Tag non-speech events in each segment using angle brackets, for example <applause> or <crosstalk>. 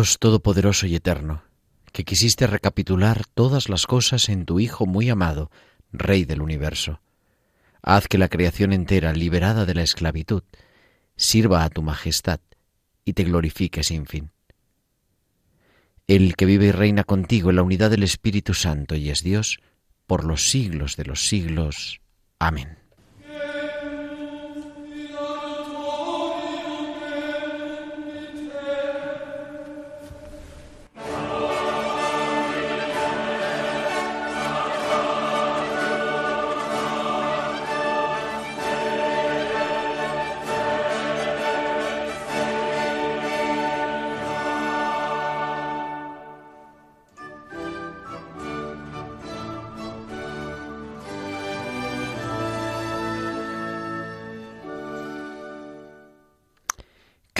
Dios Todopoderoso y Eterno, que quisiste recapitular todas las cosas en tu Hijo muy amado, Rey del universo. Haz que la creación entera, liberada de la esclavitud, sirva a tu majestad y te glorifique sin fin. El que vive y reina contigo en la unidad del Espíritu Santo y es Dios, por los siglos de los siglos. Amén.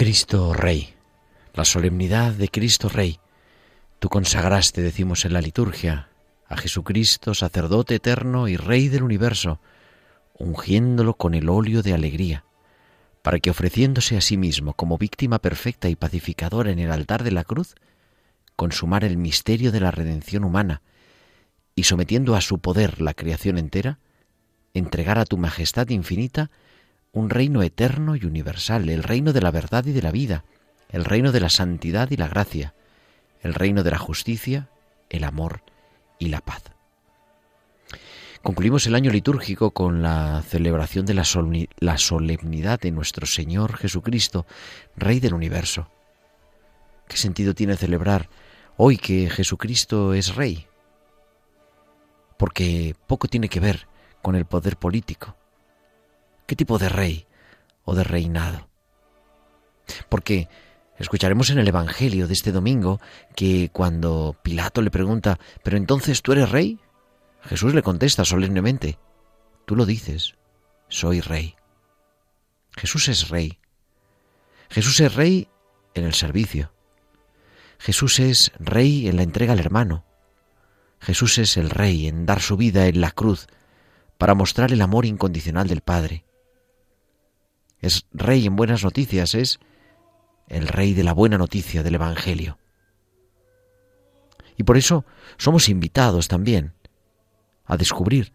Cristo Rey, la solemnidad de Cristo Rey. Tú consagraste, decimos en la liturgia, a Jesucristo, sacerdote eterno y Rey del universo, ungiéndolo con el óleo de alegría, para que ofreciéndose a sí mismo como víctima perfecta y pacificadora en el altar de la cruz, consumara el misterio de la redención humana, y sometiendo a su poder la creación entera, entregara a tu majestad infinita un reino eterno y universal, el reino de la verdad y de la vida, el reino de la santidad y la gracia, el reino de la justicia, el amor y la paz. Concluimos el año litúrgico con la celebración de la, solemnidad de nuestro Señor Jesucristo, Rey del universo. ¿Qué sentido tiene celebrar hoy que Jesucristo es Rey? Porque poco tiene que ver con el poder político ¿Qué tipo de rey o de reinado? Porque escucharemos en el Evangelio de este domingo que cuando Pilato le pregunta, ¿pero entonces tú eres rey? Jesús le contesta solemnemente, tú lo dices, soy rey. Jesús es rey. Jesús es rey en el servicio. Jesús es rey en la entrega al hermano. Jesús es el rey en dar su vida en la cruz para mostrar el amor incondicional del Padre es rey en buenas noticias, es el rey de la buena noticia del Evangelio. Y por eso somos invitados también a descubrir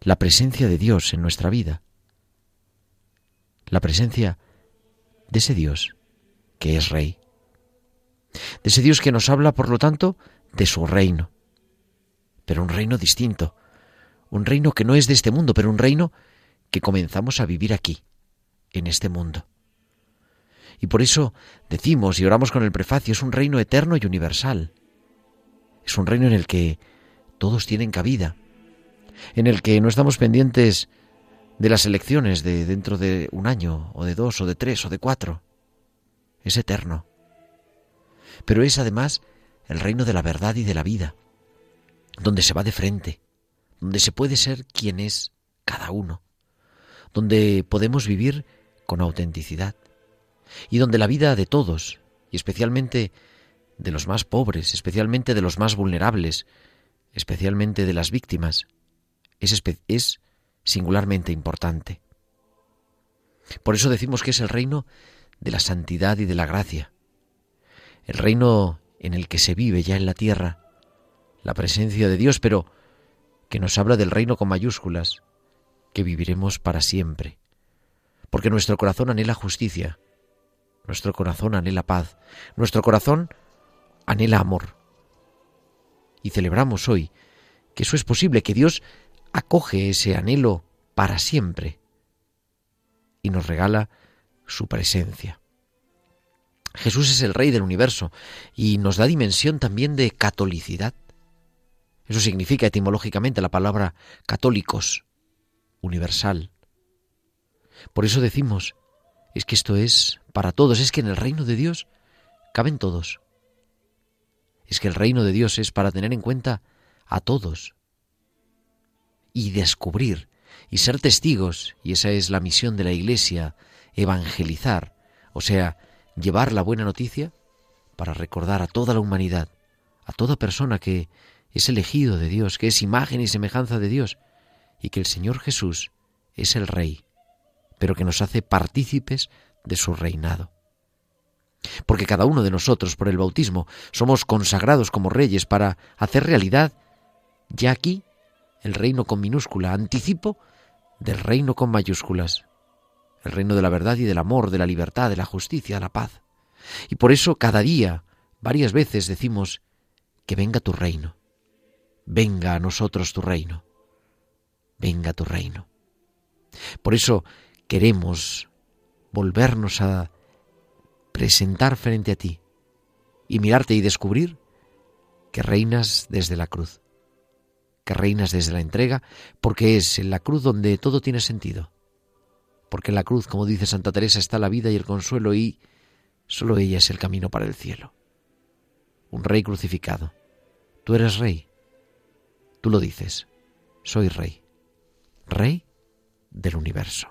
la presencia de Dios en nuestra vida, la presencia de ese Dios que es rey, de ese Dios que nos habla, por lo tanto, de su reino, pero un reino distinto, un reino que no es de este mundo, pero un reino que comenzamos a vivir aquí, en este mundo. Y por eso decimos y oramos con el prefacio, es un reino eterno y universal. Es un reino en el que todos tienen cabida, en el que no estamos pendientes de las elecciones de dentro de un año, o de dos, o de tres, o de cuatro. Es eterno. Pero es además el reino de la verdad y de la vida, donde se va de frente, donde se puede ser quien es cada uno, donde podemos vivir con autenticidad, y donde la vida de todos, y especialmente de los más pobres, especialmente de los más vulnerables, especialmente de las víctimas, es, es singularmente importante. Por eso decimos que es el reino de la santidad y de la gracia, el reino en el que se vive ya en la tierra la presencia de Dios, pero que nos habla del reino con mayúsculas, que viviremos para siempre porque nuestro corazón anhela justicia, nuestro corazón anhela paz, nuestro corazón anhela amor. Y celebramos hoy que eso es posible, que Dios acoge ese anhelo para siempre, y nos regala su presencia. Jesús es el Rey del universo y nos da dimensión también de catolicidad. Eso significa etimológicamente la palabra católicos, universal. Por eso decimos, es que esto es para todos, es que en el reino de Dios caben todos. Es que el reino de Dios es para tener en cuenta a todos y descubrir y ser testigos, y esa es la misión de la Iglesia, evangelizar, o sea, llevar la buena noticia para recordar a toda la humanidad, a toda persona que es elegido de Dios, que es imagen y semejanza de Dios, y que el Señor Jesús es el Rey, pero que nos hace partícipes de su reinado. Porque cada uno de nosotros, por el bautismo, somos consagrados como reyes para hacer realidad, ya aquí, el reino con minúscula, anticipo del reino con mayúsculas, el reino de la verdad y del amor, de la libertad, de la justicia, de la paz. Y por eso cada día, varias veces decimos, que venga tu reino, venga a nosotros tu reino, venga tu reino. Por eso queremos volvernos a presentar frente a ti y mirarte y descubrir que reinas desde la cruz, que reinas desde la entrega, porque es en la cruz donde todo tiene sentido porque en la cruz, como dice Santa Teresa, está la vida y el consuelo y solo ella es el camino para el cielo. Un rey crucificado. Tú eres rey. Tú lo dices. Soy rey. Rey del universo.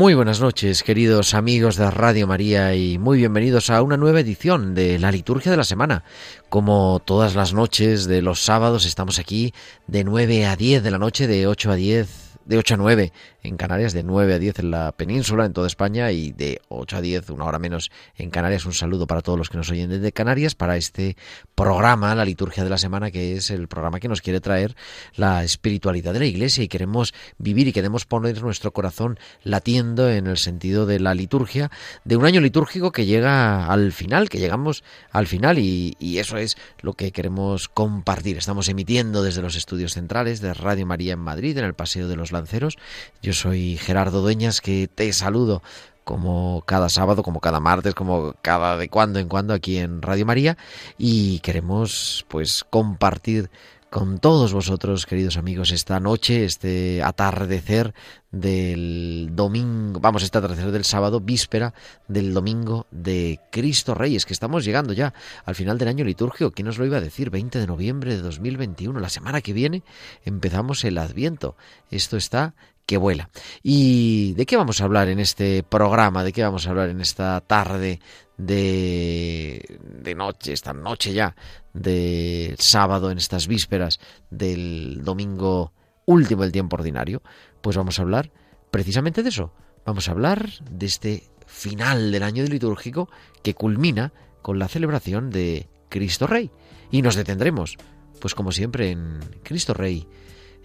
Muy buenas noches, queridos amigos de Radio María, y muy bienvenidos a una nueva edición de la Liturgia de la Semana. Como todas las noches de los sábados, estamos aquí de 9 a 10 de la noche, de 8 a 10 de 8 a 9 en Canarias, de 9 a 10 en la península, en toda España, y de 8 a 10, una hora menos en Canarias. Un saludo para todos los que nos oyen desde Canarias para este programa, la liturgia de la semana, que es el programa que nos quiere traer la espiritualidad de la Iglesia y queremos vivir y queremos poner nuestro corazón latiendo en el sentido de la liturgia, de un año litúrgico que llega al final, que llegamos al final y, y eso es lo que queremos compartir. Estamos emitiendo desde los estudios centrales de Radio María en Madrid, en el Paseo de los Yo soy Gerardo Dueñas, que te saludo como cada sábado, como cada martes, como cada de cuando en cuando aquí en Radio María. Y queremos pues compartir con todos vosotros, queridos amigos, esta noche, este atardecer del domingo, vamos, este atardecer del sábado, víspera del domingo de Cristo Reyes, que estamos llegando ya al final del año litúrgico. ¿Quién nos lo iba a decir? 20 de noviembre de 2021, la semana que viene empezamos el Adviento. Esto está que vuela. ¿Y de qué vamos a hablar en este programa? ¿De qué vamos a hablar en esta tarde de, de noche, esta noche ya, de sábado, en estas vísperas del domingo último del tiempo ordinario, pues vamos a hablar precisamente de eso. Vamos a hablar de este final del año litúrgico que culmina con la celebración de Cristo Rey. Y nos detendremos, pues como siempre, en Cristo Rey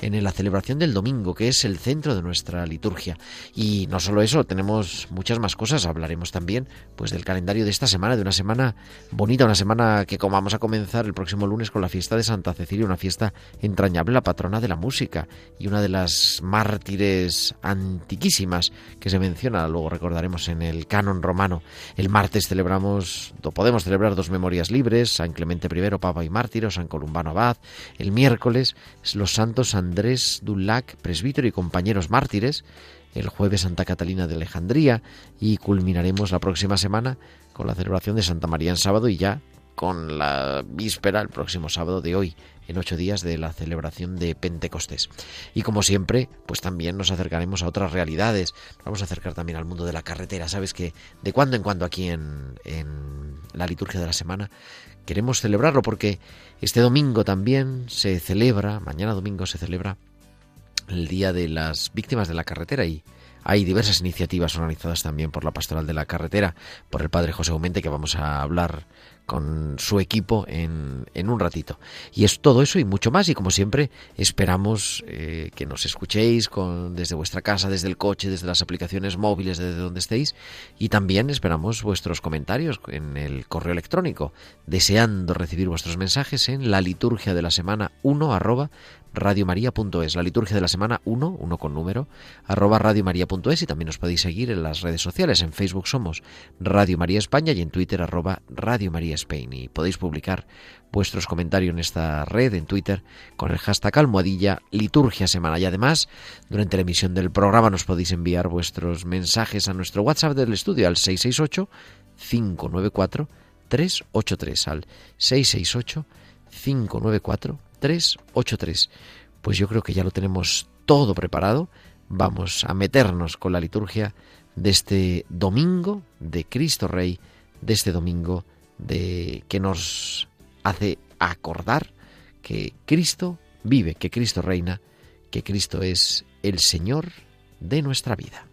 en la celebración del domingo, que es el centro de nuestra liturgia. Y no solo eso, tenemos muchas más cosas. Hablaremos también pues del calendario de esta semana, de una semana bonita, una semana que como vamos a comenzar el próximo lunes con la fiesta de Santa Cecilia, una fiesta entrañable, la patrona de la música y una de las mártires antiquísimas que se menciona, luego recordaremos en el canon romano. El martes celebramos, podemos celebrar dos memorias libres, San Clemente I, Papa y Mártir, San Columbano Abad. El miércoles los santos San Andrés Dulac, presbítero y compañeros mártires, el jueves Santa Catalina de Alejandría y culminaremos la próxima semana con la celebración de Santa María en sábado y ya con la víspera, el próximo sábado de hoy, en ocho días de la celebración de Pentecostés. Y como siempre, pues también nos acercaremos a otras realidades. Vamos a acercar también al mundo de la carretera. Sabes que de cuando en cuando aquí en, en la liturgia de la semana queremos celebrarlo porque este domingo también se celebra, mañana domingo se celebra el Día de las Víctimas de la Carretera y hay diversas iniciativas organizadas también por la Pastoral de la Carretera, por el Padre José Aumente, que vamos a hablar con su equipo en, en, un ratito. Y es todo eso y mucho más. Y como siempre, esperamos eh, que nos escuchéis con, desde vuestra casa, desde el coche, desde las aplicaciones móviles, desde donde estéis. Y también esperamos vuestros comentarios en el correo electrónico, deseando recibir vuestros mensajes en la liturgia de la semana 1 arroba radiomaria.es, la liturgia de la semana 1, 1 con número, arroba radiomaria.es y también os podéis seguir en las redes sociales. En Facebook somos Radio María España y en Twitter arroba Radio María Spain. Y podéis publicar vuestros comentarios en esta red, en Twitter, con el hashtag almohadilla liturgia semana. Y además, durante la emisión del programa nos podéis enviar vuestros mensajes a nuestro WhatsApp del estudio al 668 594 383 al 668 594 383. Pues yo creo que ya lo tenemos todo preparado. Vamos a meternos con la liturgia de este domingo de Cristo Rey, de este domingo de que nos hace acordar que Cristo vive, que Cristo reina, que Cristo es el Señor de nuestra vida.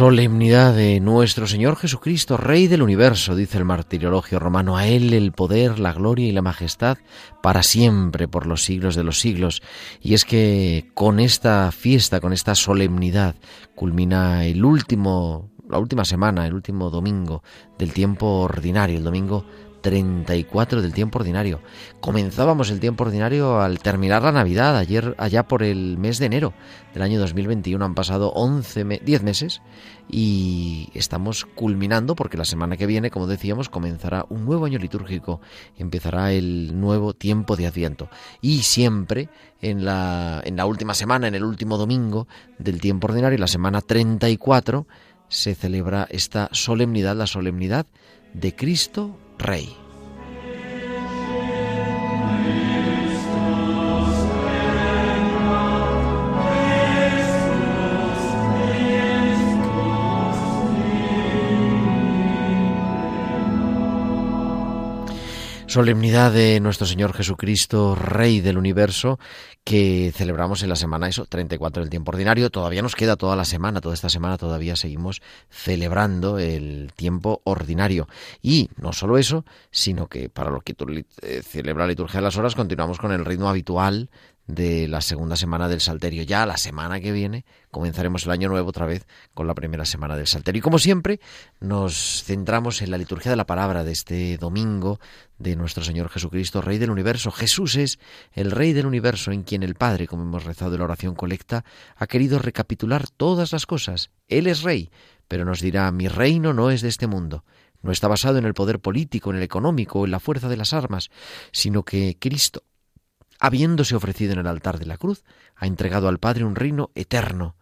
Solemnidad de nuestro Señor Jesucristo, Rey del universo, dice el martirologio romano, a Él el poder, la gloria y la majestad para siempre, por los siglos de los siglos. Y es que con esta fiesta, con esta solemnidad, culmina el último, la última semana, el último domingo del tiempo ordinario, el domingo 34 del tiempo ordinario. Comenzábamos el tiempo ordinario al terminar la Navidad, ayer allá por el mes de enero del año 2021. Han pasado 11 10 meses y estamos culminando porque la semana que viene, como decíamos, comenzará un nuevo año litúrgico, empezará el nuevo tiempo de Adviento. Y siempre en la, en la última semana, en el último domingo del tiempo ordinario, la semana 34, se celebra esta solemnidad, la solemnidad de Cristo Rey. Solemnidad de nuestro Señor Jesucristo, Rey del universo, que celebramos en la semana eso, 34 del tiempo ordinario. Todavía nos queda toda la semana, toda esta semana todavía seguimos celebrando el tiempo ordinario. Y no solo eso, sino que para lo que eh, celebra la liturgia de las horas, continuamos con el ritmo habitual de la segunda semana del Salterio. Ya la semana que viene comenzaremos el año nuevo otra vez con la primera semana del Salterio. Y como siempre, nos centramos en la liturgia de la palabra de este domingo de nuestro Señor Jesucristo, Rey del Universo. Jesús es el Rey del Universo en quien el Padre, como hemos rezado en la oración colecta, ha querido recapitular todas las cosas. Él es Rey, pero nos dirá, mi reino no es de este mundo. No está basado en el poder político, en el económico en la fuerza de las armas, sino que Cristo habiéndose ofrecido en el altar de la cruz, ha entregado al Padre un reino eterno.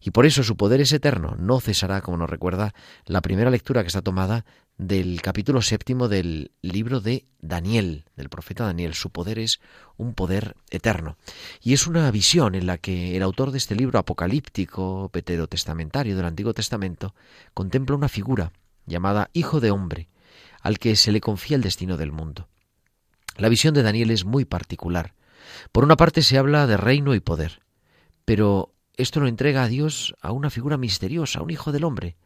Y por eso su poder es eterno, no cesará, como nos recuerda la primera lectura que está tomada del capítulo séptimo del libro de Daniel, del profeta Daniel. Su poder es un poder eterno. Y es una visión en la que el autor de este libro apocalíptico, testamentario del Antiguo Testamento, contempla una figura llamada Hijo de Hombre, al que se le confía el destino del mundo. La visión de Daniel es muy particular. Por una parte se habla de reino y poder, pero esto lo entrega a Dios a una figura misteriosa, a un hijo del hombre.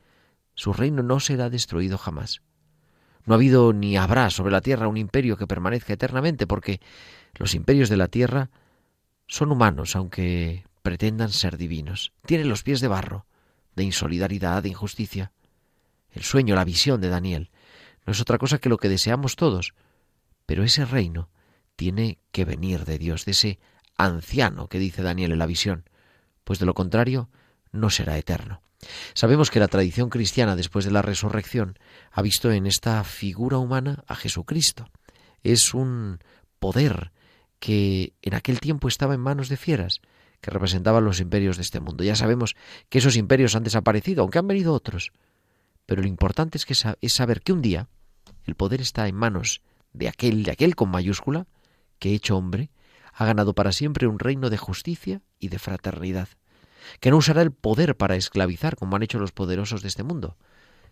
Su reino no será destruido jamás. No ha habido ni habrá sobre la tierra un imperio que permanezca eternamente, porque los imperios de la tierra son humanos, aunque pretendan ser divinos. Tienen los pies de barro, de insolidaridad, de injusticia. El sueño, la visión de Daniel, no es otra cosa que lo que deseamos todos, pero ese reino tiene que venir de Dios, de ese anciano que dice Daniel en la visión, pues de lo contrario no será eterno. Sabemos que la tradición cristiana después de la resurrección ha visto en esta figura humana a Jesucristo. Es un poder que en aquel tiempo estaba en manos de fieras, que representaban los imperios de este mundo. Ya sabemos que esos imperios han desaparecido, aunque han venido otros. Pero lo importante es, que es saber que un día el poder está en manos de aquel, de aquel con mayúscula, que hecho hombre, ha ganado para siempre un reino de justicia y de fraternidad, que no usará el poder para esclavizar como han hecho los poderosos de este mundo,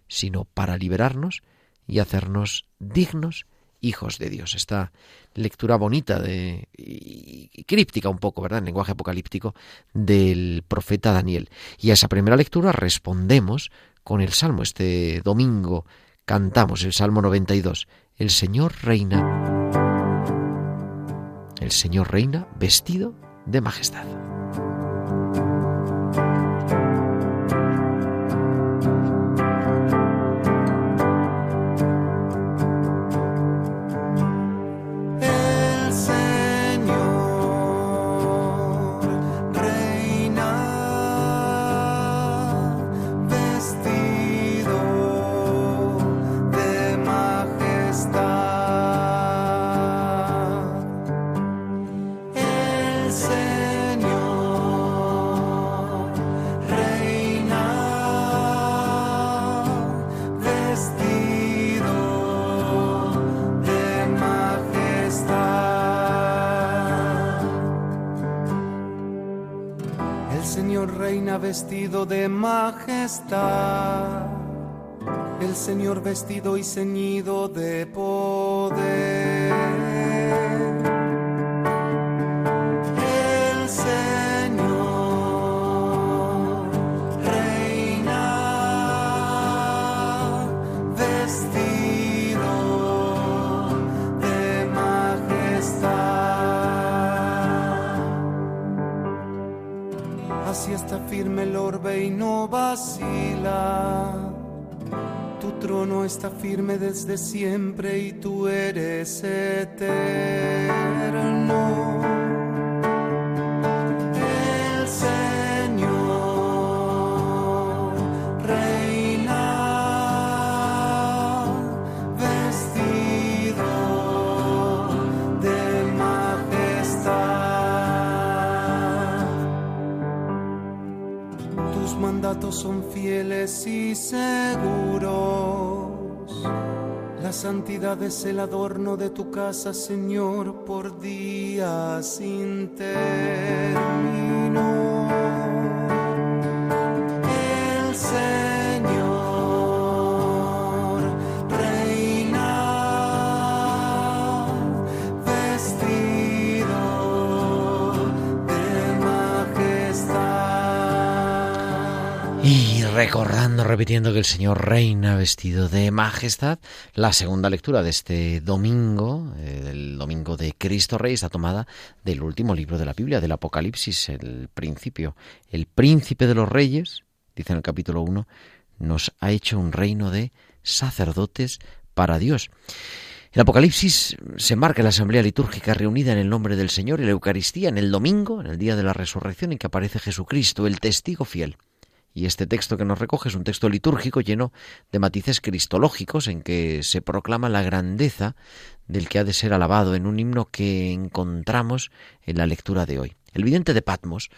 sino para liberarnos y hacernos dignos hijos de Dios. Esta lectura bonita de, y críptica un poco, ¿verdad? En lenguaje apocalíptico del profeta Daniel. Y a esa primera lectura respondemos con el Salmo. Este domingo cantamos el Salmo 92. El Señor reina el Señor reina vestido de majestad. Vestido de majestad, el Señor vestido y ceñido de poder. Y no vacila. Tu trono está firme desde siempre y tú eres eterno. Son fieles y seguros. La santidad es el adorno de tu casa, Señor, por días sin término. Recordando, repitiendo que el Señor reina vestido de majestad, la segunda lectura de este domingo, eh, el domingo de Cristo Rey, está tomada del último libro de la Biblia, del Apocalipsis, el principio. El príncipe de los reyes, dice en el capítulo 1, nos ha hecho un reino de sacerdotes para Dios. El Apocalipsis se marca en la asamblea litúrgica reunida en el nombre del Señor y la Eucaristía en el domingo, en el día de la resurrección, en que aparece Jesucristo, el testigo fiel. Y este texto que nos recoge es un texto litúrgico lleno de matices cristológicos en que se proclama la grandeza del que ha de ser alabado en un himno que encontramos en la lectura de hoy. El vidente de Patmos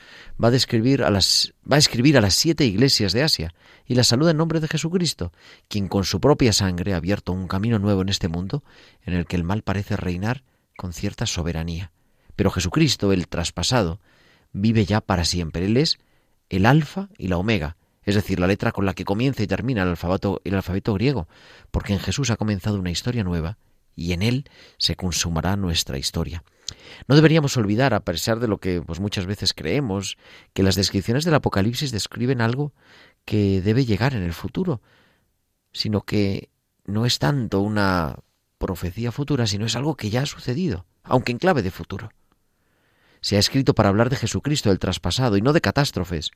va a, describir a las, va a escribir a las siete iglesias de Asia y la saluda en nombre de Jesucristo, quien con su propia sangre ha abierto un camino nuevo en este mundo en el que el mal parece reinar con cierta soberanía. Pero Jesucristo, el traspasado, vive ya para siempre. Él es el alfa y la omega, es decir, la letra con la que comienza y termina el alfabeto, el alfabeto griego, porque en Jesús ha comenzado una historia nueva y en él se consumará nuestra historia. No deberíamos olvidar, a pesar de lo que pues, muchas veces creemos, que las descripciones del Apocalipsis describen algo que debe llegar en el futuro. sino que no es tanto una profecía futura, sino es algo que ya ha sucedido, aunque en clave de futuro. Se ha escrito para hablar de Jesucristo, del traspasado, y no de catástrofes,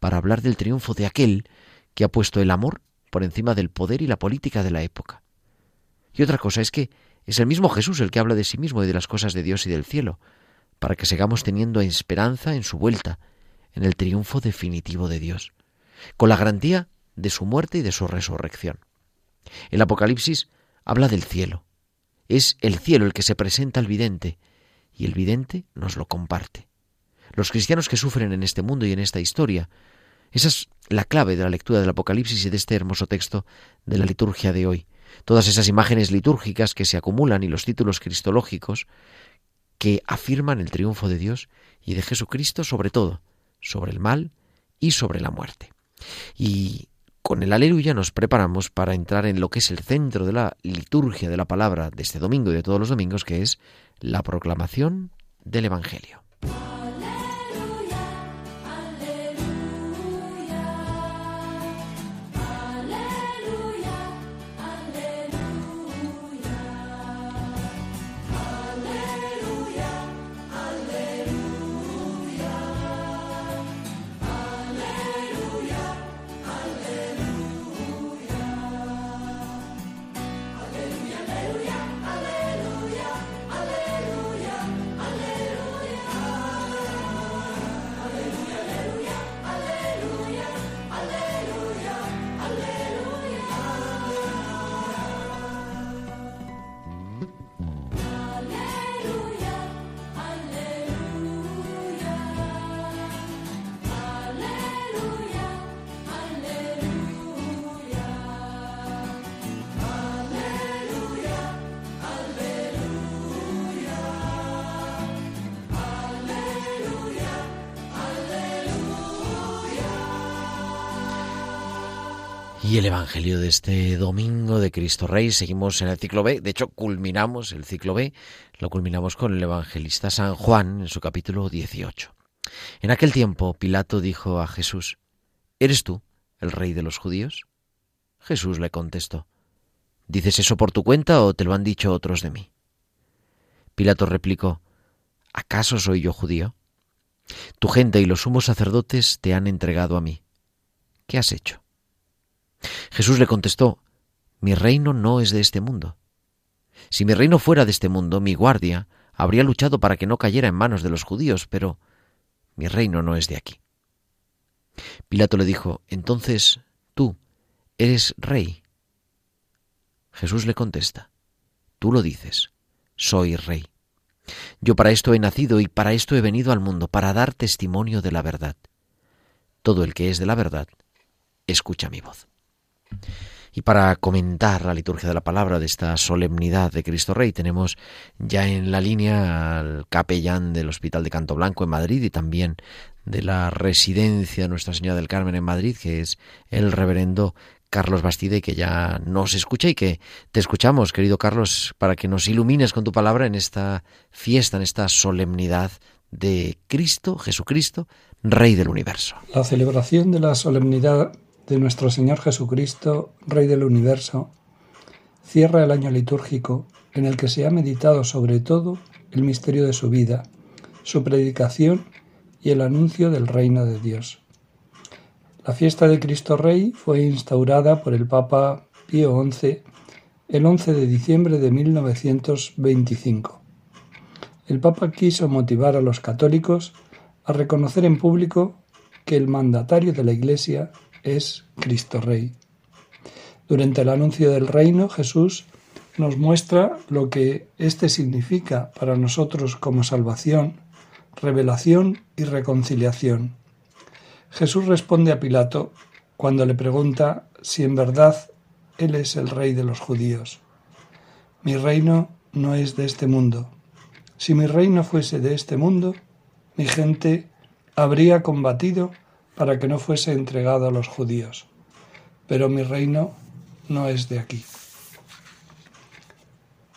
para hablar del triunfo de aquel que ha puesto el amor por encima del poder y la política de la época. Y otra cosa es que es el mismo Jesús el que habla de sí mismo y de las cosas de Dios y del cielo, para que sigamos teniendo esperanza en su vuelta, en el triunfo definitivo de Dios, con la garantía de su muerte y de su resurrección. El Apocalipsis habla del cielo. Es el cielo el que se presenta al vidente, y el vidente nos lo comparte. Los cristianos que sufren en este mundo y en esta historia, esa es la clave de la lectura del Apocalipsis y de este hermoso texto de la liturgia de hoy. Todas esas imágenes litúrgicas que se acumulan y los títulos cristológicos que afirman el triunfo de Dios y de Jesucristo sobre todo, sobre el mal y sobre la muerte. Y con el aleluya nos preparamos para entrar en lo que es el centro de la liturgia de la palabra de este domingo y de todos los domingos, que es la proclamación del Evangelio. Y el Evangelio de este domingo de Cristo Rey, seguimos en el ciclo B, de hecho culminamos el ciclo B, lo culminamos con el evangelista San Juan en su capítulo 18. En aquel tiempo Pilato dijo a Jesús, ¿Eres tú el rey de los judíos? Jesús le contestó, ¿Dices eso por tu cuenta o te lo han dicho otros de mí? Pilato replicó, ¿acaso soy yo judío? Tu gente y los sumos sacerdotes te han entregado a mí. ¿Qué has hecho? Jesús le contestó, Mi reino no es de este mundo. Si mi reino fuera de este mundo, mi guardia habría luchado para que no cayera en manos de los judíos, pero mi reino no es de aquí. Pilato le dijo, Entonces tú eres rey. Jesús le contesta, Tú lo dices, soy rey. Yo para esto he nacido y para esto he venido al mundo, para dar testimonio de la verdad. Todo el que es de la verdad, escucha mi voz. Y para comentar la liturgia de la palabra de esta solemnidad de Cristo Rey, tenemos ya en la línea al capellán del Hospital de Canto Blanco en Madrid y también de la residencia Nuestra Señora del Carmen en Madrid, que es el reverendo Carlos Bastide, que ya nos escucha y que te escuchamos, querido Carlos, para que nos ilumines con tu palabra en esta fiesta, en esta solemnidad de Cristo, Jesucristo, Rey del universo. La celebración de la solemnidad de nuestro Señor Jesucristo, Rey del universo, cierra el año litúrgico en el que se ha meditado sobre todo el misterio de su vida, su predicación y el anuncio del reino de Dios. La fiesta de Cristo Rey fue instaurada por el Papa Pío XI el 11 de diciembre de 1925. El Papa quiso motivar a los católicos a reconocer en público que el mandatario de la Iglesia es Cristo Rey. Durante el anuncio del reino, Jesús nos muestra lo que éste significa para nosotros como salvación, revelación y reconciliación. Jesús responde a Pilato cuando le pregunta si en verdad Él es el rey de los judíos. Mi reino no es de este mundo. Si mi reino fuese de este mundo, mi gente habría combatido para que no fuese entregado a los judíos. Pero mi reino no es de aquí.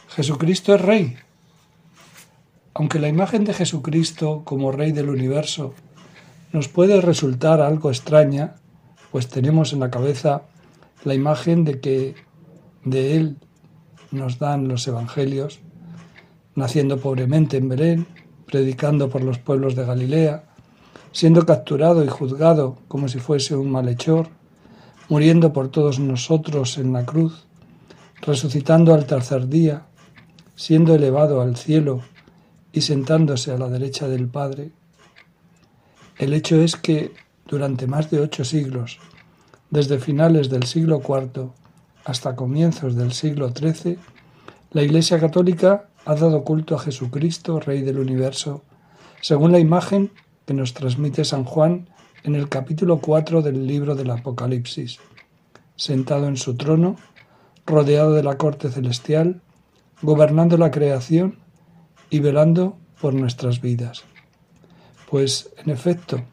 Jesucristo es rey. Aunque la imagen de Jesucristo como rey del universo nos puede resultar algo extraña, pues tenemos en la cabeza la imagen de que de Él nos dan los Evangelios, naciendo pobremente en Belén, predicando por los pueblos de Galilea, siendo capturado y juzgado como si fuese un malhechor, muriendo por todos nosotros en la cruz, resucitando al tercer día, siendo elevado al cielo y sentándose a la derecha del Padre. El hecho es que durante más de ocho siglos, desde finales del siglo IV hasta comienzos del siglo XIII, la Iglesia Católica ha dado culto a Jesucristo, Rey del universo, según la imagen que nos transmite San Juan en el capítulo 4 del libro del Apocalipsis, sentado en su trono, rodeado de la corte celestial, gobernando la creación y velando por nuestras vidas. Pues, en efecto,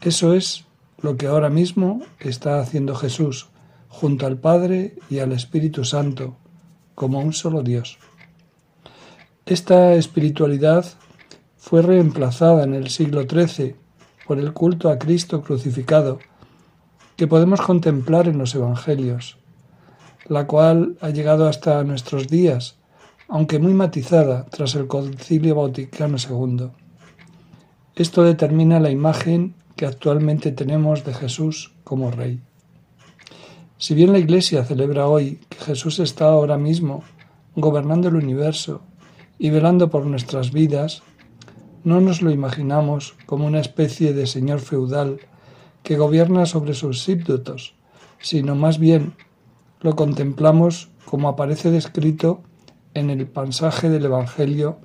eso es lo que ahora mismo está haciendo Jesús junto al Padre y al Espíritu Santo, como un solo Dios. Esta espiritualidad fue reemplazada en el siglo XIII por el culto a Cristo crucificado que podemos contemplar en los Evangelios, la cual ha llegado hasta nuestros días, aunque muy matizada tras el Concilio Vaticano II. Esto determina la imagen que actualmente tenemos de Jesús como Rey. Si bien la Iglesia celebra hoy que Jesús está ahora mismo gobernando el universo y velando por nuestras vidas, no nos lo imaginamos como una especie de señor feudal que gobierna sobre sus súbditos, sino más bien lo contemplamos como aparece descrito en el pasaje del Evangelio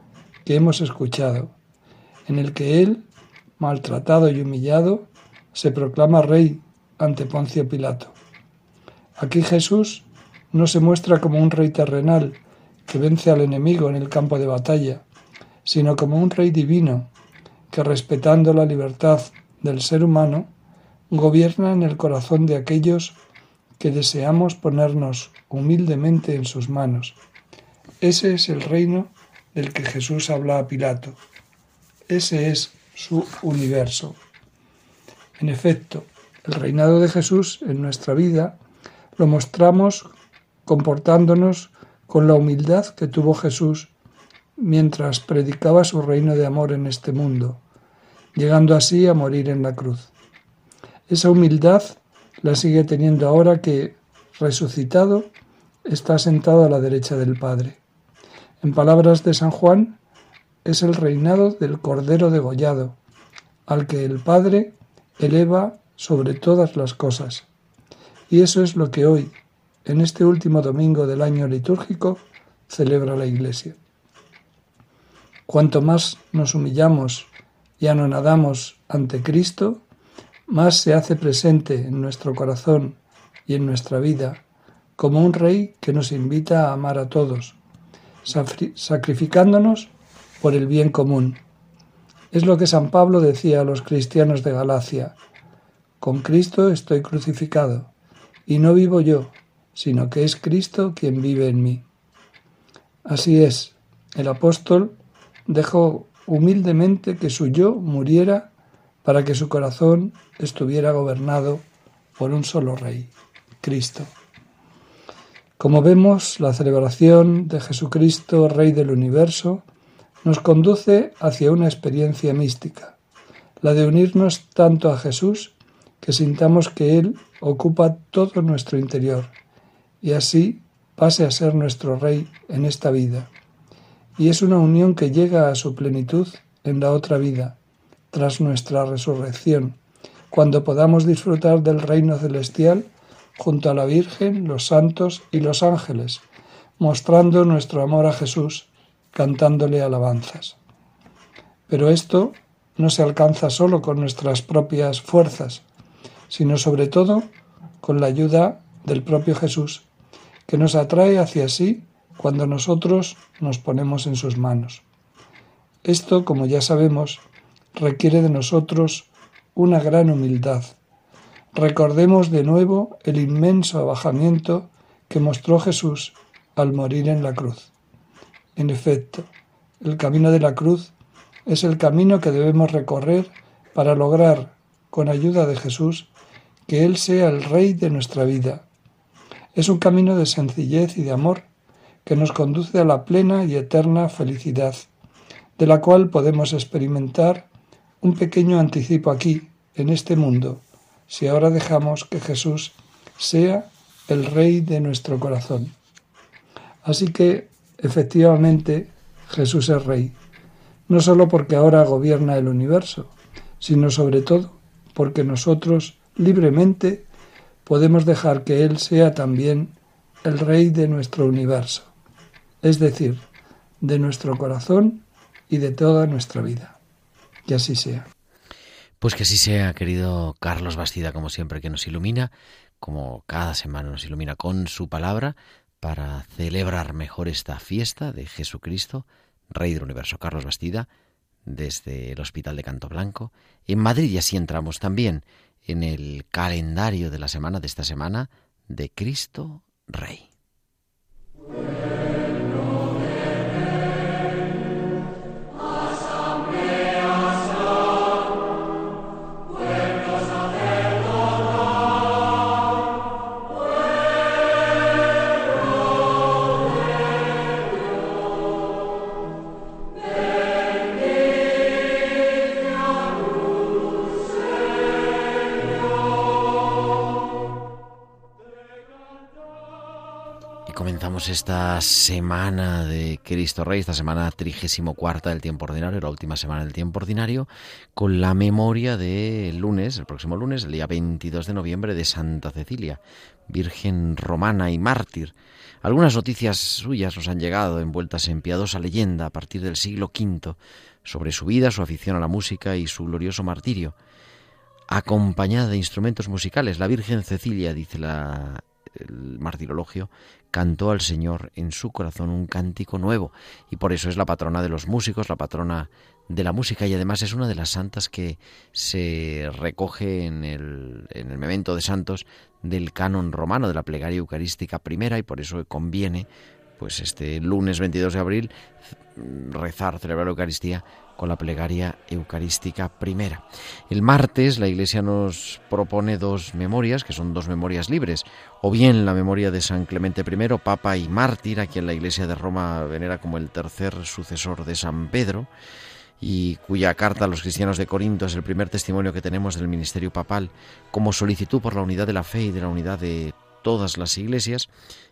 que hemos escuchado, en el que él, maltratado y humillado, se proclama rey ante Poncio Pilato. Aquí Jesús no se muestra como un rey terrenal, que vence al enemigo en el campo de batalla, sino como un rey divino que, respetando la libertad del ser humano, gobierna en el corazón de aquellos que deseamos ponernos humildemente en sus manos. Ese es el reino del que Jesús habla a Pilato. Ese es su universo. En efecto, el reinado de Jesús en nuestra vida lo mostramos comportándonos con la humildad que tuvo Jesús mientras predicaba su reino de amor en este mundo, llegando así a morir en la cruz. Esa humildad la sigue teniendo ahora que, resucitado, está sentado a la derecha del Padre. En palabras de San Juan, es el reinado del Cordero degollado, al que el Padre eleva sobre todas las cosas. Y eso es lo que hoy, en este último domingo del año litúrgico celebra la Iglesia. Cuanto más nos humillamos y anonadamos ante Cristo, más se hace presente en nuestro corazón y en nuestra vida como un Rey que nos invita a amar a todos, sacrificándonos por el bien común. Es lo que San Pablo decía a los cristianos de Galacia, con Cristo estoy crucificado, y no vivo yo, sino que es Cristo quien vive en mí. Así es, el apóstol dejó humildemente que su yo muriera para que su corazón estuviera gobernado por un solo Rey, Cristo. Como vemos, la celebración de Jesucristo, Rey del universo, nos conduce hacia una experiencia mística, la de unirnos tanto a Jesús que sintamos que Él ocupa todo nuestro interior y así pase a ser nuestro Rey en esta vida. Y es una unión que llega a su plenitud en la otra vida, tras nuestra resurrección, cuando podamos disfrutar del reino celestial junto a la Virgen, los santos y los ángeles, mostrando nuestro amor a Jesús, cantándole alabanzas. Pero esto no se alcanza solo con nuestras propias fuerzas, sino sobre todo con la ayuda del propio Jesús, que nos atrae hacia sí cuando nosotros nos ponemos en sus manos. Esto, como ya sabemos, requiere de nosotros una gran humildad. Recordemos de nuevo el inmenso abajamiento que mostró Jesús al morir en la cruz. En efecto, el camino de la cruz es el camino que debemos recorrer para lograr, con ayuda de Jesús, que Él sea el Rey de nuestra vida, Es un camino de sencillez y de amor que nos conduce a la plena y eterna felicidad, de la cual podemos experimentar un pequeño anticipo aquí, en este mundo, si ahora dejamos que Jesús sea el Rey de nuestro corazón. Así que, efectivamente, Jesús es Rey, no solo porque ahora gobierna el universo, sino sobre todo porque nosotros libremente podemos dejar que Él sea también el Rey de nuestro universo, es decir, de nuestro corazón y de toda nuestra vida. Que así sea. Pues que así sea, querido Carlos Bastida, como siempre, que nos ilumina, como cada semana nos ilumina con su palabra para celebrar mejor esta fiesta de Jesucristo, Rey del Universo. Carlos Bastida, desde el Hospital de Canto Blanco. En Madrid y así entramos también en el calendario de la semana de esta semana de Cristo Rey. Esta semana de Cristo Rey, esta semana trigésimo cuarta del tiempo ordinario, la última semana del tiempo ordinario, con la memoria del lunes, el próximo lunes, el día 22 de noviembre, de Santa Cecilia, Virgen romana y mártir. Algunas noticias suyas nos han llegado envueltas en piadosa leyenda a partir del siglo V sobre su vida, su afición a la música y su glorioso martirio. Acompañada de instrumentos musicales, la Virgen Cecilia, dice la el martirologio, cantó al Señor en su corazón un cántico nuevo. Y por eso es la patrona de los músicos, la patrona de la música. Y además es una de las santas que se recoge en el, en el memento de santos del canon romano de la plegaria eucarística primera. Y por eso conviene pues este lunes 22 de abril rezar, celebrar la Eucaristía con la plegaria eucarística primera. El martes la Iglesia nos propone dos memorias, que son dos memorias libres, o bien la memoria de San Clemente I, Papa y mártir, a quien la Iglesia de Roma venera como el tercer sucesor de San Pedro, y cuya carta a los cristianos de Corinto es el primer testimonio que tenemos del ministerio papal como solicitud por la unidad de la fe y de la unidad de todas las iglesias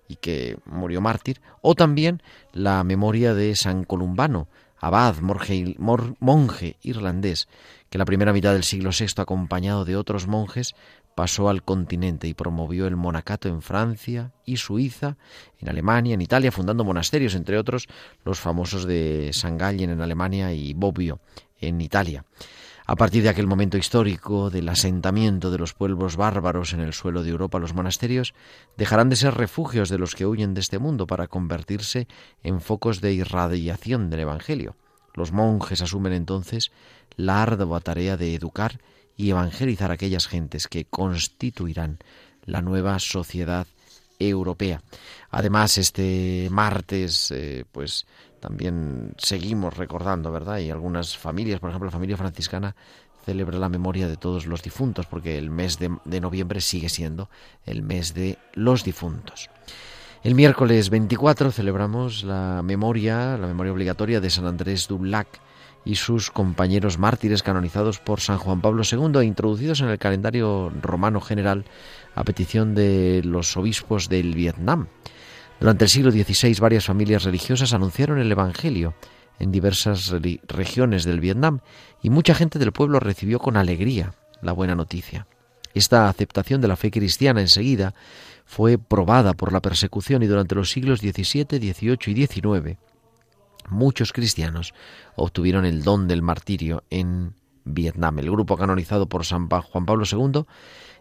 y que murió mártir, o también la memoria de San Columbano, abad, monje irlandés, que la primera mitad del siglo VI, acompañado de otros monjes, pasó al continente y promovió el monacato en Francia y Suiza, en Alemania, en Italia, fundando monasterios, entre otros los famosos de San Gallen en Alemania y Bobbio en Italia. A partir de aquel momento histórico del asentamiento de los pueblos bárbaros en el suelo de Europa, los monasterios dejarán de ser refugios de los que huyen de este mundo para convertirse en focos de irradiación del Evangelio. Los monjes asumen entonces la ardua tarea de educar y evangelizar a aquellas gentes que constituirán la nueva sociedad europea. Además, este martes, eh, pues también seguimos recordando, ¿verdad? Y algunas familias, por ejemplo, la familia franciscana celebra la memoria de todos los difuntos, porque el mes de, noviembre sigue siendo el mes de los difuntos. El miércoles 24 celebramos la memoria, la memoria obligatoria de San Andrés Dulac y sus compañeros mártires canonizados por San Juan Pablo II e introducidos en el calendario romano general a petición de los obispos del Vietnam. Durante el siglo XVI varias familias religiosas anunciaron el Evangelio en diversas regiones del Vietnam y mucha gente del pueblo recibió con alegría la buena noticia. Esta aceptación de la fe cristiana enseguida fue probada por la persecución y durante los siglos XVII, XVIII y XIX muchos cristianos obtuvieron el don del martirio en Vietnam. El grupo canonizado por San Juan Pablo II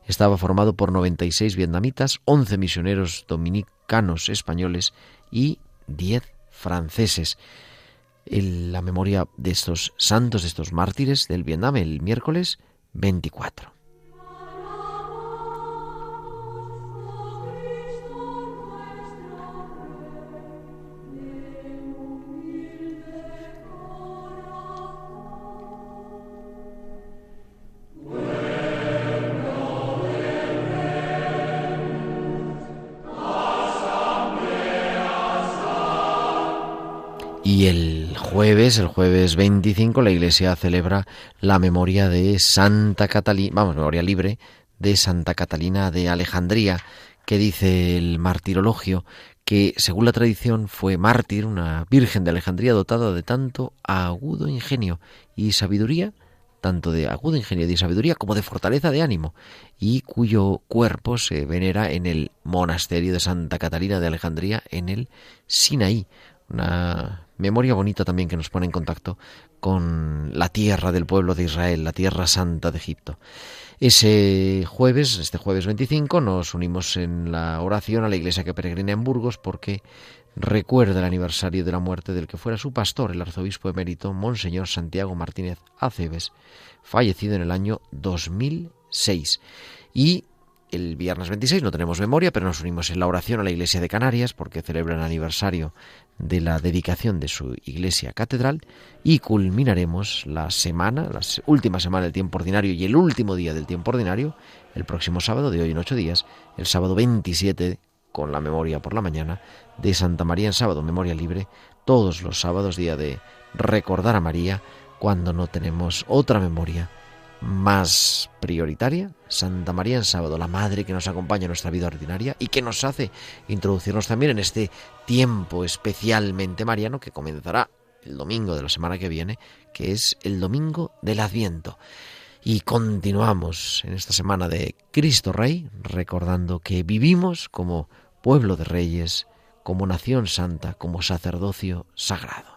estaba formado por 96 vietnamitas, 11 misioneros dominicanos españoles y 10 franceses. En la memoria de estos santos, de estos mártires del Vietnam, el miércoles 24. Jueves, el jueves 25, la Iglesia celebra la memoria de Santa Catalina, vamos, memoria libre de Santa Catalina de Alejandría, que dice el martirologio que, según la tradición, fue mártir, una virgen de Alejandría dotada de tanto agudo ingenio y sabiduría, tanto de agudo ingenio y sabiduría como de fortaleza de ánimo, y cuyo cuerpo se venera en el monasterio de Santa Catalina de Alejandría en el Sinaí. Una memoria bonita también que nos pone en contacto con la tierra del pueblo de Israel, la tierra santa de Egipto. Ese jueves, este jueves 25, nos unimos en la oración a la iglesia que peregrina en Burgos porque recuerda el aniversario de la muerte del que fuera su pastor, el arzobispo emérito Monseñor Santiago Martínez Aceves, fallecido en el año 2006. Y el viernes 26 no tenemos memoria, pero nos unimos en la oración a la iglesia de Canarias porque celebra el aniversario de la dedicación de su iglesia catedral y culminaremos la semana, la última semana del tiempo ordinario y el último día del tiempo ordinario, el próximo sábado de hoy en ocho días, el sábado 27 con la memoria por la mañana de Santa María en sábado, memoria libre, todos los sábados día de recordar a María cuando no tenemos otra memoria más prioritaria, Santa María en sábado, la Madre que nos acompaña en nuestra vida ordinaria y que nos hace introducirnos también en este tiempo especialmente mariano que comenzará el domingo de la semana que viene, que es el domingo del Adviento. Y continuamos en esta semana de Cristo Rey, recordando que vivimos como pueblo de reyes, como nación santa, como sacerdocio sagrado.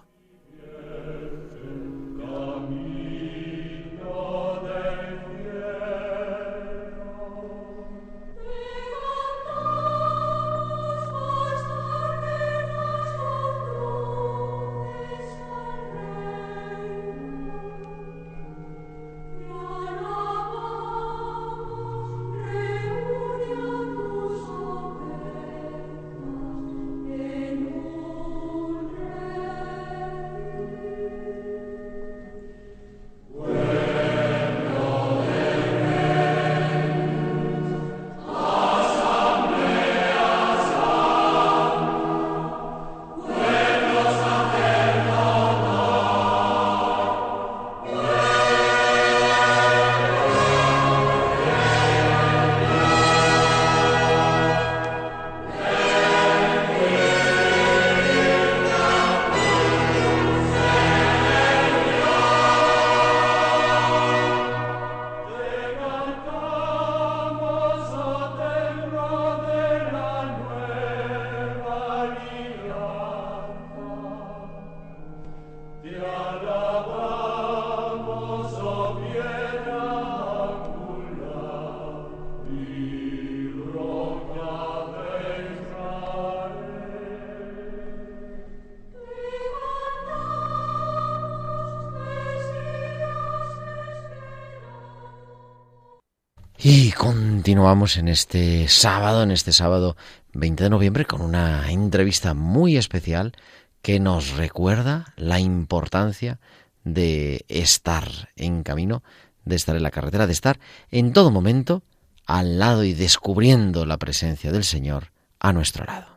Continuamos en este sábado, en este sábado 20 de noviembre, con una entrevista muy especial que nos recuerda la importancia de estar en camino, de estar en la carretera, de estar en todo momento al lado y descubriendo la presencia del Señor a nuestro lado.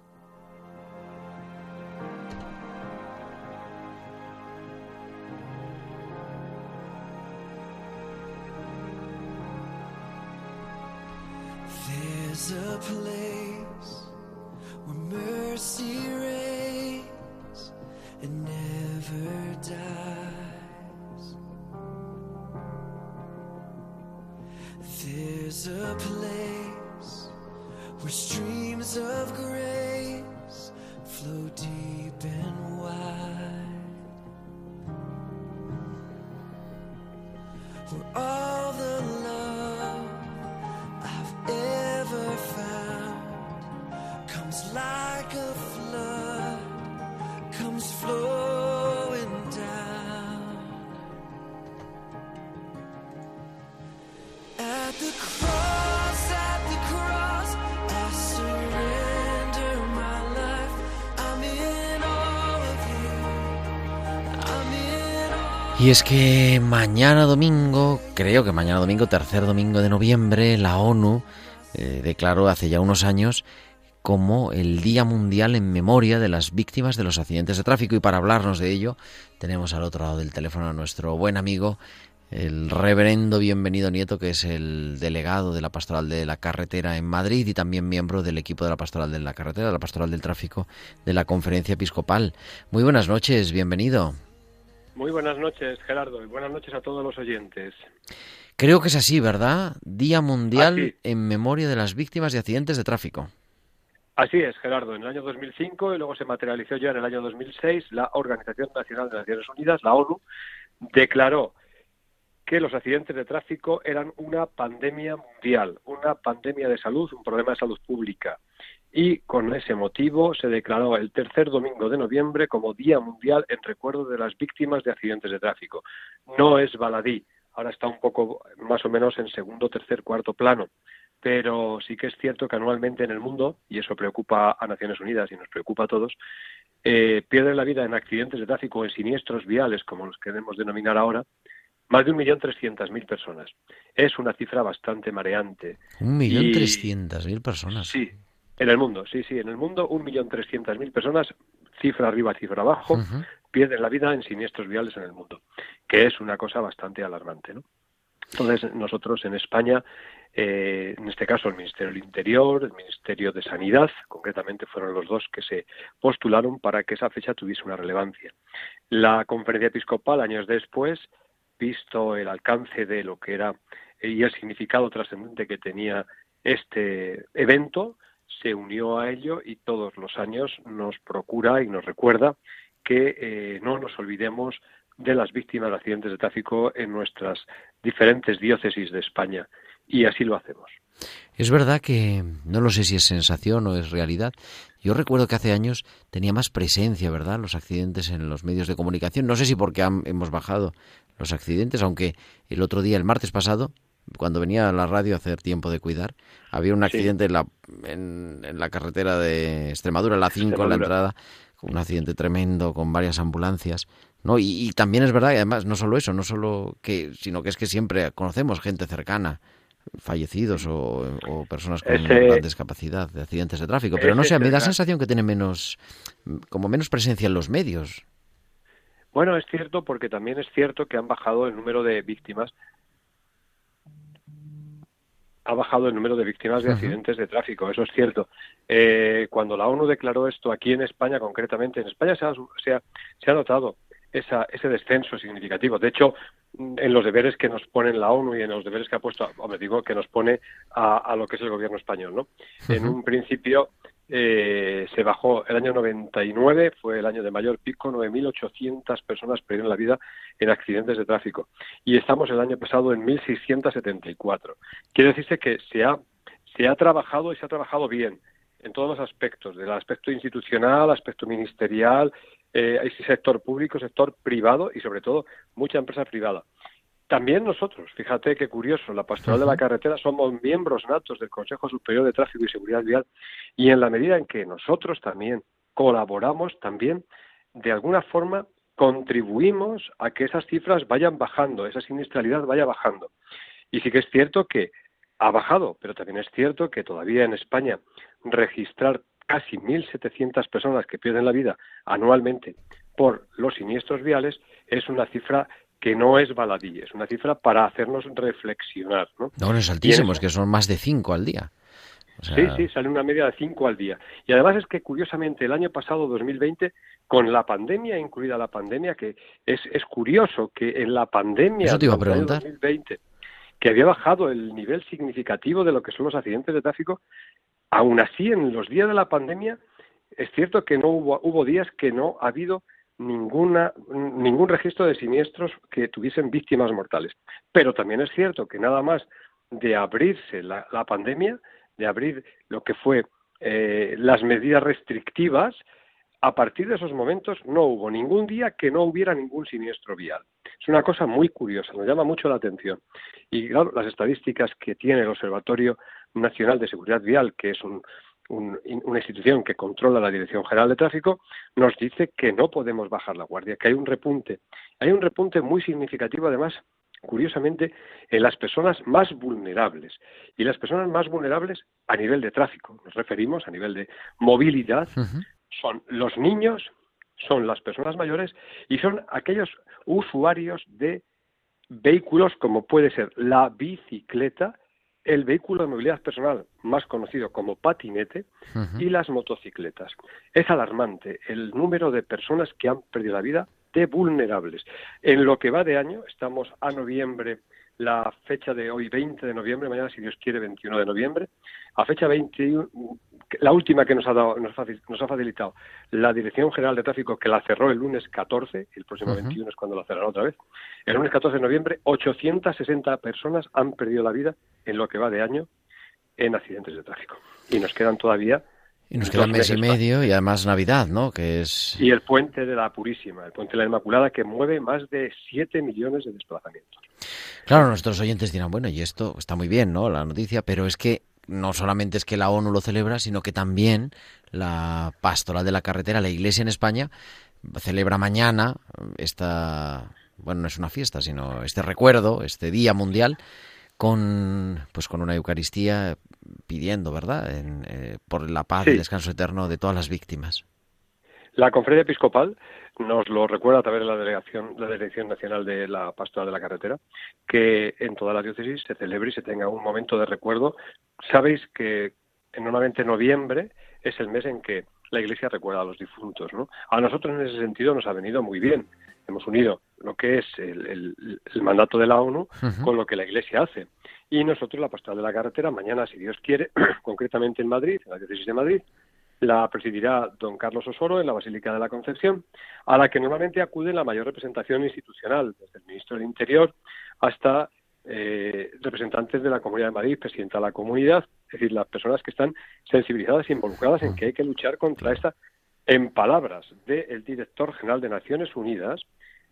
A place where streams of grace flow deep and wide. Y es que mañana domingo, creo que mañana domingo, tercer domingo de noviembre, la ONU eh, declaró hace ya unos años como el Día Mundial en memoria de las víctimas de los accidentes de tráfico. Y para hablarnos de ello, tenemos al otro lado del teléfono a nuestro buen amigo, el reverendo Bienvenido Nieto, que es el delegado de la Pastoral de la Carretera en Madrid y también miembro del equipo de la Pastoral de la Carretera, de la Pastoral del Tráfico de la Conferencia Episcopal. Muy buenas noches, bienvenido. Muy buenas noches, Gerardo, y buenas noches a todos los oyentes. Creo que es así, ¿verdad? Día Mundial en memoria de las víctimas de accidentes de tráfico. Así es, Gerardo. En el año 2005 y luego se materializó ya en el año 2006, la Organización Nacional de Naciones Unidas, la ONU, declaró que los accidentes de tráfico eran una pandemia mundial, una pandemia de salud, un problema de salud pública. Y con ese motivo se declaró el tercer domingo de noviembre como Día Mundial en recuerdo de las víctimas de accidentes de tráfico. No es baladí, ahora está un poco más o menos en segundo, tercer, cuarto plano pero sí que es cierto que anualmente en el mundo, y eso preocupa a Naciones Unidas y nos preocupa a todos, eh, pierden la vida en accidentes de tráfico o en siniestros viales, como los queremos denominar ahora, más de un millón trescientas mil personas. Es una cifra bastante mareante. Un millón trescientas mil personas. Sí, en el mundo, sí, sí, en el mundo un millón trescientas mil personas, cifra arriba, cifra abajo, pierden la vida en siniestros viales en el mundo, que es una cosa bastante alarmante, ¿no? Entonces, nosotros en España eh, en este caso el Ministerio del Interior, el Ministerio de Sanidad, concretamente fueron los dos que se postularon para que esa fecha tuviese una relevancia. La conferencia episcopal, años después, visto el alcance de lo que era y el significado trascendente que tenía este evento, se unió a ello y todos los años nos procura y nos recuerda que eh, no nos olvidemos de las víctimas de accidentes de tráfico en nuestras diferentes diócesis de España y así lo hacemos. Es verdad que no lo sé si es sensación o es realidad. Yo recuerdo que hace años tenía más presencia, ¿verdad? Los accidentes en los medios de comunicación. No sé si porque hemos bajado los accidentes, aunque el otro día, el martes pasado, cuando venía a la radio a hacer tiempo de cuidar, había un accidente en, la, en, la carretera de Extremadura, la 5, en la entrada, un accidente tremendo con varias ambulancias. ¿no? Y, y, también es verdad, y además, no solo eso, no solo que, sino que es que siempre conocemos gente cercana fallecidos o, personas con discapacidad de accidentes de tráfico. Pero no sé, me da sensación que tiene menos, como menos presencia en los medios. Bueno, es cierto porque también es cierto que han bajado el número de víctimas. Ha bajado el número de víctimas de accidentes de tráfico, eso es cierto. Eh, cuando la ONU declaró esto aquí en España, concretamente, en España se ha, se se ha notado esa, ese descenso significativo. De hecho, en los deberes que nos pone la ONU y en los deberes que ha puesto, o me digo, que nos pone a, lo que es el gobierno español, ¿no? En un principio eh, se bajó el año 99, fue el año de mayor pico, 9.800 personas perdieron la vida en accidentes de tráfico. Y estamos el año pasado en 1.674. Quiere decirse que se ha, se ha trabajado y se ha trabajado bien en todos los aspectos, del aspecto institucional, aspecto ministerial, eh, sector público, sector privado y sobre todo mucha empresa privada. También nosotros, fíjate qué curioso, la Pastoral de la Carretera somos miembros natos del Consejo Superior de Tráfico y Seguridad Vial y en la medida en que nosotros también colaboramos, también de alguna forma contribuimos a que esas cifras vayan bajando, esa siniestralidad vaya bajando. Y sí que es cierto que ha bajado, pero también es cierto que todavía en España registrar casi 1.700 personas que pierden la vida anualmente por los siniestros viales es una cifra que no es baladí, es una cifra para hacernos reflexionar. No, no es altísimo, es que son más de 5 al día. Sí, sí, sale una media de 5 al día. Y además es que, curiosamente, el año pasado, 2020, con la pandemia, incluida la pandemia, que es, es curioso que en la pandemia de 2020, que había bajado el nivel significativo de lo que son los accidentes de tráfico, Aún así, en los días de la pandemia, es cierto que no hubo, hubo días que no ha habido ninguna, ningún registro de siniestros que tuviesen víctimas mortales. Pero también es cierto que nada más de abrirse la, pandemia, de abrir lo que fue eh, las medidas restrictivas, a partir de esos momentos no hubo ningún día que no hubiera ningún siniestro vial. Es una cosa muy curiosa, nos llama mucho la atención. Y claro, las estadísticas que tiene el Observatorio Nacional de Seguridad Vial, que es una institución que controla la Dirección General de Tráfico, nos dice que no podemos bajar la guardia, que hay un repunte. Hay un repunte muy significativo, además, curiosamente, en las personas más vulnerables. Y las personas más vulnerables a nivel de tráfico, nos referimos a nivel de movilidad, son los niños, son las personas mayores y son aquellos usuarios de vehículos como puede ser la bicicleta, el vehículo de movilidad personal más conocido como patinete y las motocicletas. Es alarmante el número de personas que han perdido la vida de vulnerables. En lo que va de año, estamos a noviembre, la fecha de hoy 20 de noviembre, mañana si Dios quiere 21 de noviembre, a fecha 21, la última que nos ha, dado, nos, ha facilitado la Dirección General de Tráfico, que la cerró el lunes 14, el próximo 21 es cuando la cerrará otra vez, el lunes 14 de noviembre, 860 personas han perdido la vida en lo que va de año en accidentes de tráfico. Y nos quedan todavía y nos queda un mes y medio y además Navidad, ¿no? Que es... Y el puente de la Purísima, el puente de la Inmaculada, que mueve más de 7 millones de desplazamientos. Claro, nuestros oyentes dirán, bueno, y esto está muy bien, ¿no? La noticia, pero es que no solamente es que la ONU lo celebra, sino que también la Pastoral de la Carretera, la Iglesia en España, celebra mañana esta, bueno, no es una fiesta, sino este recuerdo, este Día Mundial, con, pues con una Eucaristía pidiendo, ¿verdad?, eh, por la paz y el descanso eterno de todas las víctimas. La conferencia episcopal nos lo recuerda a través de la delegación, la Dirección Nacional de la Pastoral de la Carretera, que en toda la diócesis se celebre y se tenga un momento de recuerdo. Sabéis que normalmente noviembre es el mes en que la Iglesia recuerda a los difuntos, ¿no? A nosotros en ese sentido nos ha venido muy bien. Hemos unido lo que es el, mandato de la ONU con lo que la Iglesia hace. Y nosotros, la Pastoral de la Carretera, mañana, si Dios quiere, <clears throat> concretamente en Madrid, en la diócesis de Madrid, la presidirá don Carlos Osoro en la Basílica de la Concepción, a la que normalmente acude la mayor representación institucional, desde el ministro del Interior hasta eh, representantes de la Comunidad de Madrid, presidenta de la comunidad, es decir, las personas que están sensibilizadas e involucradas en que hay que luchar contra esta, en palabras del director general de Naciones Unidas,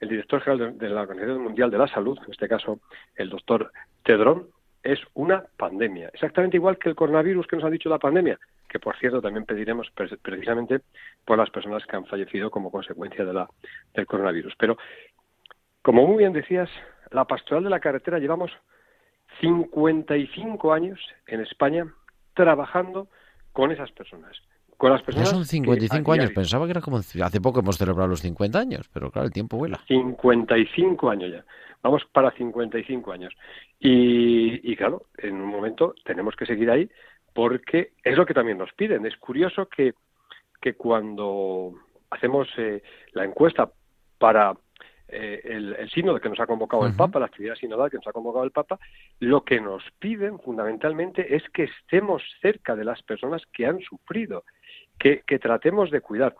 el director general de, la Organización Mundial de la Salud, en este caso el doctor Tedrón, es una pandemia. Exactamente igual que el coronavirus que nos ha dicho la pandemia, que por cierto también pediremos precisamente por las personas que han fallecido como consecuencia de la, del coronavirus. Pero, como muy bien decías, la pastoral de la carretera llevamos 55 años en España trabajando con esas personas. Con las personas ya son 55 años, pensaba que era como hace poco hemos celebrado los 50 años, pero claro, el tiempo vuela. 55 años ya. Vamos para 55 años. Y, y claro, en un momento tenemos que seguir ahí porque es lo que también nos piden. Es curioso que, que cuando hacemos eh, la encuesta para eh, el, el, sínodo que nos ha convocado el Papa, la actividad sinodal que nos ha convocado el Papa, lo que nos piden fundamentalmente es que estemos cerca de las personas que han sufrido, que, que tratemos de cuidar.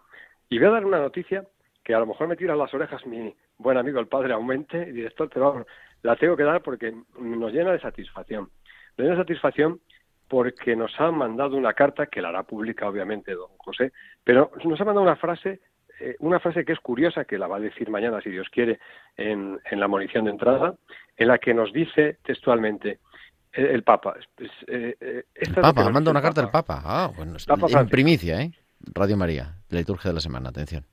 Y voy a dar una noticia que a lo mejor me tira las orejas mi buen amigo el padre Aumente, director, pero la tengo que dar porque nos llena de satisfacción. Nos llena de satisfacción porque nos han mandado una carta que la hará pública obviamente don José, pero nos ha mandado una frase eh, una frase que es curiosa, que la va a decir mañana, si Dios quiere, en, en la munición de entrada, en la que nos dice textualmente, el Papa. Eh, eh, el Papa, manda una carta al Papa. Ah, bueno, en primicia, ¿eh? Radio María, liturgia de la semana, atención.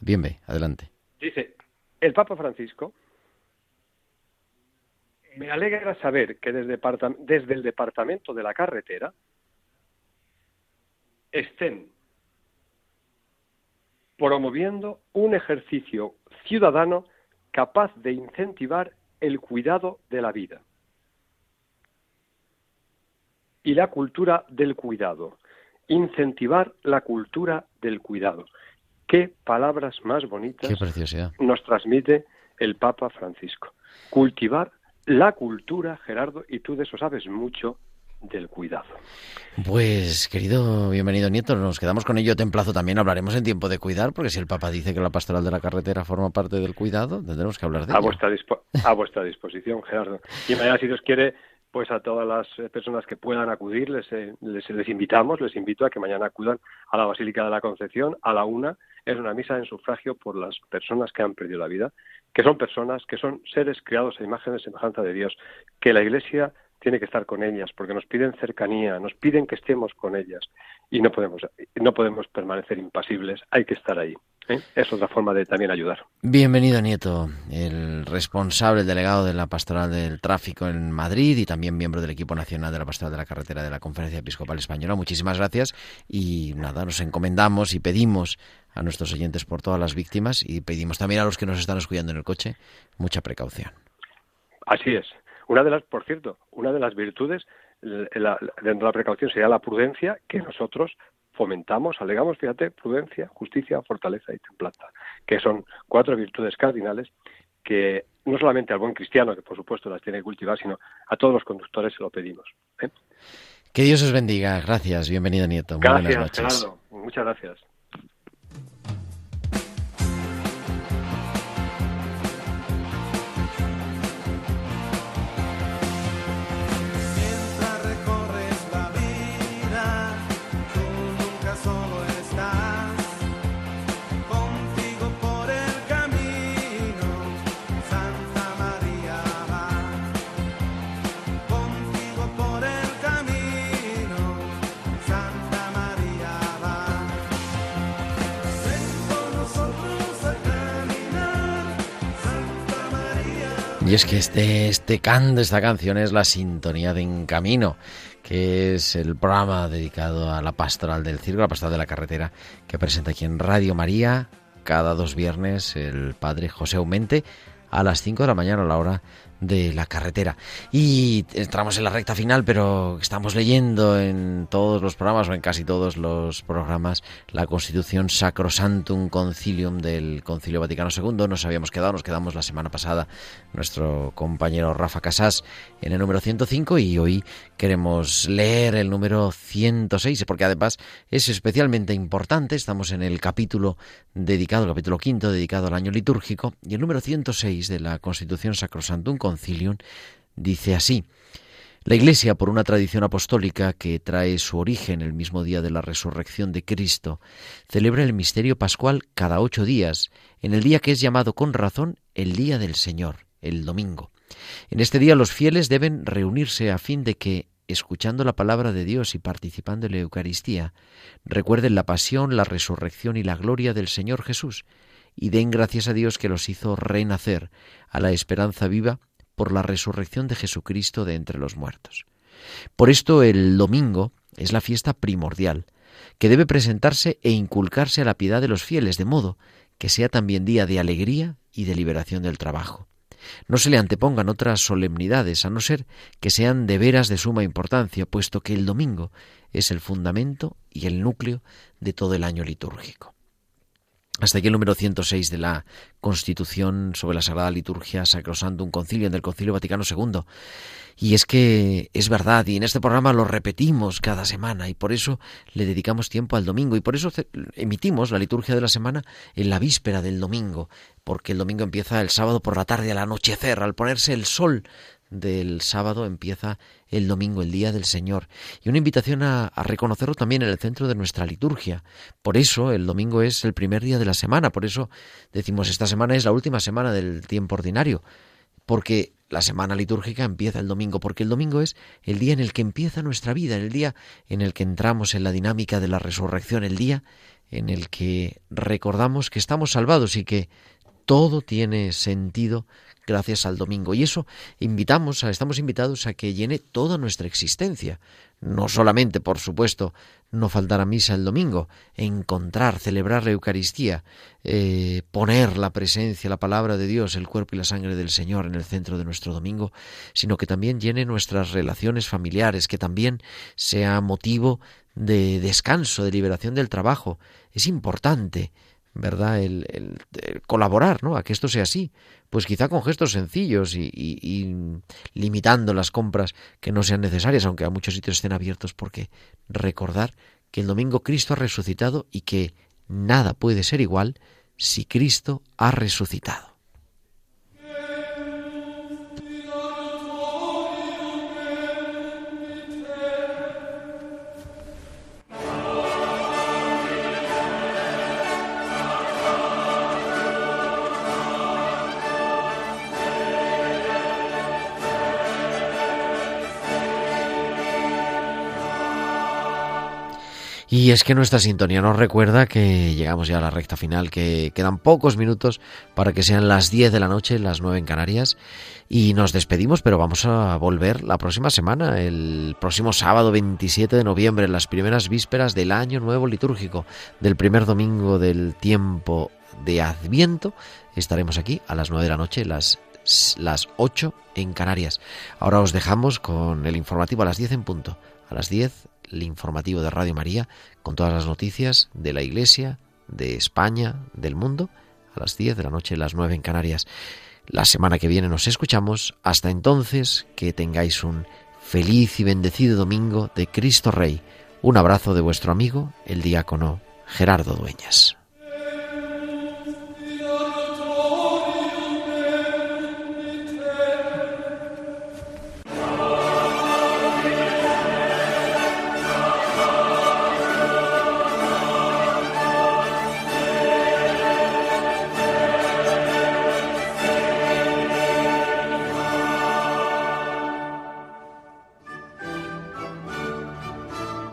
Bien, ve, adelante. Dice, el Papa Francisco, me alegra saber que desde, desde el Departamento de la Carretera estén promoviendo un ejercicio ciudadano capaz de incentivar el cuidado de la vida y la cultura del cuidado. Incentivar la cultura del cuidado. Qué palabras más bonitas nos transmite el Papa Francisco. Cultivar la cultura, Gerardo, y tú de eso sabes mucho, del cuidado. Pues, querido, bienvenido Nieto, nos quedamos con ello, te emplazo también, hablaremos en tiempo de cuidar, porque si el Papa dice que la pastoral de la carretera forma parte del cuidado, tendremos que hablar de a Vuestra a vuestra disposición, Gerardo. Y mañana, si Dios quiere, pues a todas las eh, personas que puedan acudir, les, eh, les, les, invitamos, les invito a que mañana acudan a la Basílica de la Concepción a la una. Es una misa en sufragio por las personas que han perdido la vida, que son personas, que son seres creados a imagen y semejanza de Dios, que la Iglesia tiene que estar con ellas, porque nos piden cercanía, nos piden que estemos con ellas y no podemos, no podemos permanecer impasibles, hay que estar ahí. ¿eh? Es otra forma de también ayudar. Bienvenido, Nieto, el responsable, el delegado de la Pastoral del Tráfico en Madrid y también miembro del equipo nacional de la Pastoral de la Carretera de la Conferencia Episcopal Española. Muchísimas gracias y nada, nos encomendamos y pedimos a nuestros oyentes por todas las víctimas y pedimos también a los que nos están escuchando en el coche mucha precaución. Así es. Una de las, por cierto, una de las virtudes dentro de la precaución sería la prudencia que nosotros fomentamos, alegamos, fíjate, prudencia, justicia, fortaleza y templanza, que son cuatro virtudes cardinales que no solamente al buen cristiano, que por supuesto las tiene que cultivar, sino a todos los conductores se lo pedimos. ¿eh? Que Dios os bendiga. Gracias. Bienvenido, Nieto. Muy gracias, buenas noches. Muchas gracias. Y es que este, este canto, esta canción es la sintonía de En Camino, que es el programa dedicado a la pastoral del circo, la pastoral de la carretera, que presenta aquí en Radio María cada dos viernes el padre José Aumente a las 5 de la mañana a la hora de la carretera. Y entramos en la recta final, pero estamos leyendo en todos los programas o en casi todos los programas la Constitución Sacrosantum Concilium del Concilio Vaticano II. Nos habíamos quedado, nos quedamos la semana pasada nuestro compañero Rafa Casás en el número 105 y hoy queremos leer el número 106 porque además es especialmente importante. Estamos en el capítulo dedicado, el capítulo quinto dedicado al año litúrgico y el número 106 de la Constitución Sacrosantum dice así. La Iglesia, por una tradición apostólica que trae su origen el mismo día de la resurrección de Cristo, celebra el misterio pascual cada ocho días, en el día que es llamado con razón el Día del Señor, el domingo. En este día los fieles deben reunirse a fin de que, escuchando la palabra de Dios y participando en la Eucaristía, recuerden la pasión, la resurrección y la gloria del Señor Jesús, y den gracias a Dios que los hizo renacer a la esperanza viva por la resurrección de Jesucristo de entre los muertos. Por esto el domingo es la fiesta primordial, que debe presentarse e inculcarse a la piedad de los fieles, de modo que sea también día de alegría y de liberación del trabajo. No se le antepongan otras solemnidades, a no ser que sean de veras de suma importancia, puesto que el domingo es el fundamento y el núcleo de todo el año litúrgico. Hasta aquí el número 106 de la Constitución sobre la Sagrada Liturgia un Concilio del Concilio Vaticano II. Y es que es verdad, y en este programa lo repetimos cada semana, y por eso le dedicamos tiempo al domingo, y por eso emitimos la liturgia de la semana en la víspera del domingo, porque el domingo empieza el sábado por la tarde al anochecer, al ponerse el sol del sábado empieza el domingo, el día del Señor, y una invitación a, reconocerlo también en el centro de nuestra liturgia. Por eso el domingo es el primer día de la semana, por eso decimos esta semana es la última semana del tiempo ordinario, porque la semana litúrgica empieza el domingo, porque el domingo es el día en el que empieza nuestra vida, el día en el que entramos en la dinámica de la resurrección, el día en el que recordamos que estamos salvados y que todo tiene sentido gracias al domingo. Y eso invitamos, a, estamos invitados a que llene toda nuestra existencia. No solamente, por supuesto, no faltar a misa el domingo, encontrar, celebrar la Eucaristía, eh, poner la presencia, la palabra de Dios, el cuerpo y la sangre del Señor en el centro de nuestro domingo, sino que también llene nuestras relaciones familiares, que también sea motivo de descanso, de liberación del trabajo. Es importante ¿verdad? El, colaborar, ¿no? A que esto sea así. Pues quizá con gestos sencillos y, limitando las compras que no sean necesarias, aunque a muchos sitios estén abiertos, porque recordar que el domingo Cristo ha resucitado y que nada puede ser igual si Cristo ha resucitado. Y es que nuestra sintonía nos recuerda que llegamos ya a la recta final, que quedan pocos minutos para que sean las 10 de la noche, las 9 en Canarias. Y nos despedimos, pero vamos a volver la próxima semana, el próximo sábado 27 de noviembre, las primeras vísperas del año nuevo litúrgico, del primer domingo del tiempo de Adviento. Estaremos aquí a las 9 de la noche, las las 8 en Canarias. Ahora os dejamos con el informativo a las 10 en punto. A las 10 el informativo de Radio María con todas las noticias de la Iglesia, de España, del mundo, a las 10 de la noche, las 9 en Canarias. La semana que viene nos escuchamos. Hasta entonces, que tengáis un feliz y bendecido domingo de Cristo Rey. Un abrazo de vuestro amigo, el diácono Gerardo Dueñas.